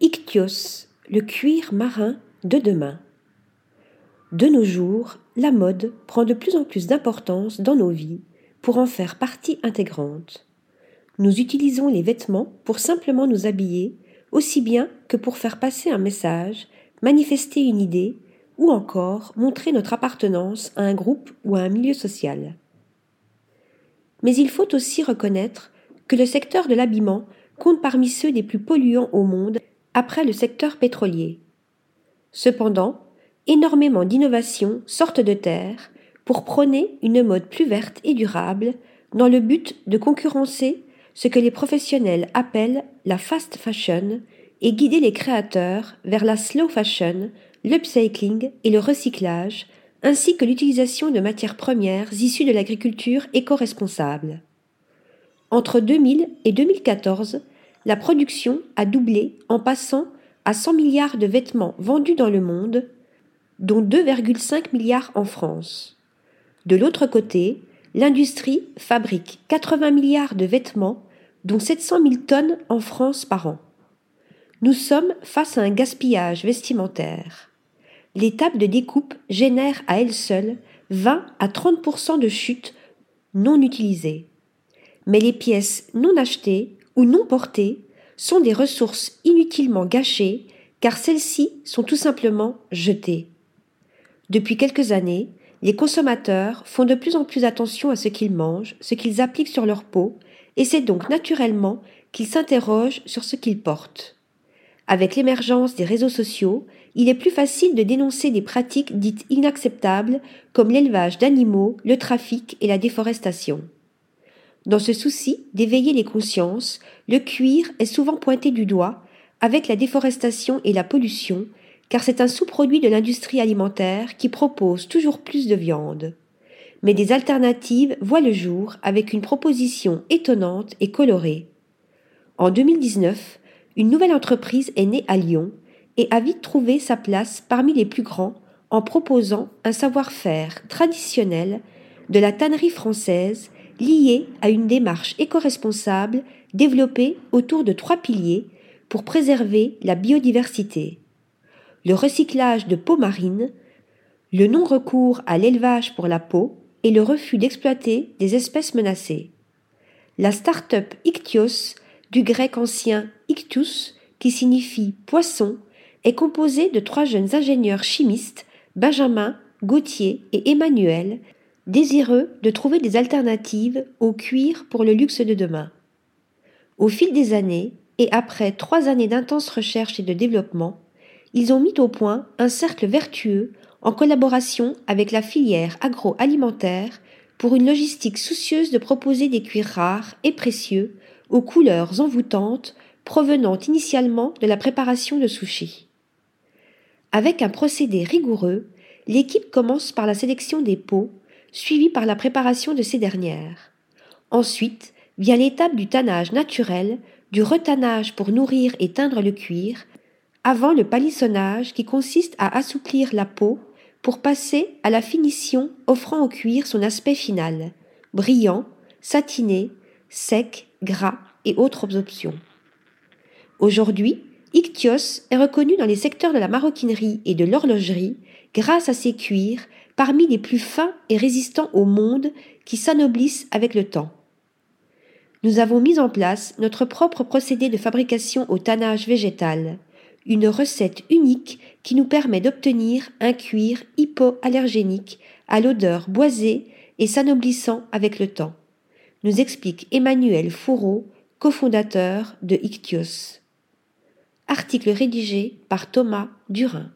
Ichthyoos, le cuir marin de demain. De nos jours, la mode prend de plus en plus d'importance dans nos vies pour en faire partie intégrante. Nous utilisons les vêtements pour simplement nous habiller, aussi bien que pour faire passer un message, manifester une idée ou encore montrer notre appartenance à un groupe ou à un milieu social. Mais il faut aussi reconnaître que le secteur de l'habillement compte parmi ceux des plus polluants au monde après le secteur pétrolier. Cependant, énormément d'innovations sortent de terre pour prôner une mode plus verte et durable dans le but de concurrencer ce que les professionnels appellent la fast fashion et guider les créateurs vers la slow fashion, l'upcycling et le recyclage, ainsi que l'utilisation de matières premières issues de l'agriculture éco-responsable. Entre 2000 et 2014, la production a doublé en passant à 100 milliards de vêtements vendus dans le monde, dont 2,5 milliards en France. De l'autre côté, l'industrie fabrique 80 milliards de vêtements, dont 700 000 tonnes en France par an. Nous sommes face à un gaspillage vestimentaire. L'étape de découpe génère à elle seule 20 à 30% de chutes non utilisées. Mais les pièces non achetées ou non portées sont des ressources inutilement gâchées car celles-ci sont tout simplement jetées. Depuis quelques années, les consommateurs font de plus en plus attention à ce qu'ils mangent, ce qu'ils appliquent sur leur peau, et c'est donc naturellement qu'ils s'interrogent sur ce qu'ils portent. Avec l'émergence des réseaux sociaux, il est plus facile de dénoncer des pratiques dites inacceptables comme l'élevage d'animaux, le trafic et la déforestation. Dans ce souci d'éveiller les consciences, le cuir est souvent pointé du doigt avec la déforestation et la pollution, car c'est un sous-produit de l'industrie alimentaire qui propose toujours plus de viande. Mais des alternatives voient le jour avec une proposition étonnante et colorée. En 2019, une nouvelle entreprise est née à Lyon et a vite trouvé sa place parmi les plus grands en proposant un savoir-faire traditionnel de la tannerie française lié à une démarche éco-responsable développée autour de trois piliers pour préserver la biodiversité. Le recyclage de peau marine, le non-recours à l'élevage pour la peau et le refus d'exploiter des espèces menacées. La start-up Ichthyos, du grec ancien Ichthus, qui signifie poisson, est composée de trois jeunes ingénieurs chimistes, Benjamin, Gauthier et Emmanuel, désireux de trouver des alternatives au cuir pour le luxe de demain. Au fil des années, et après trois années d'intenses recherches et de développement, ils ont mis au point un cercle vertueux en collaboration avec la filière agroalimentaire pour une logistique soucieuse de proposer des cuirs rares et précieux aux couleurs envoûtantes provenant initialement de la préparation de sushi. Avec un procédé rigoureux, l'équipe commence par la sélection des peaux suivi par la préparation de ces dernières. Ensuite vient l'étape du tannage naturel, du retannage pour nourrir et teindre le cuir, avant le palissonnage qui consiste à assouplir la peau pour passer à la finition offrant au cuir son aspect final, brillant, satiné, sec, gras et autres options. Aujourd'hui, Ichthyos est reconnu dans les secteurs de la maroquinerie et de l'horlogerie grâce à ses cuirs parmi les plus fins et résistants au monde qui s'anoblissent avec le temps. Nous avons mis en place notre propre procédé de fabrication au tannage végétal, une recette unique qui nous permet d'obtenir un cuir hypoallergénique à l'odeur boisée et s'anoblissant avec le temps, nous explique Emmanuel Fourreau, cofondateur de Ichthyos. Article rédigé par Thomas Durin.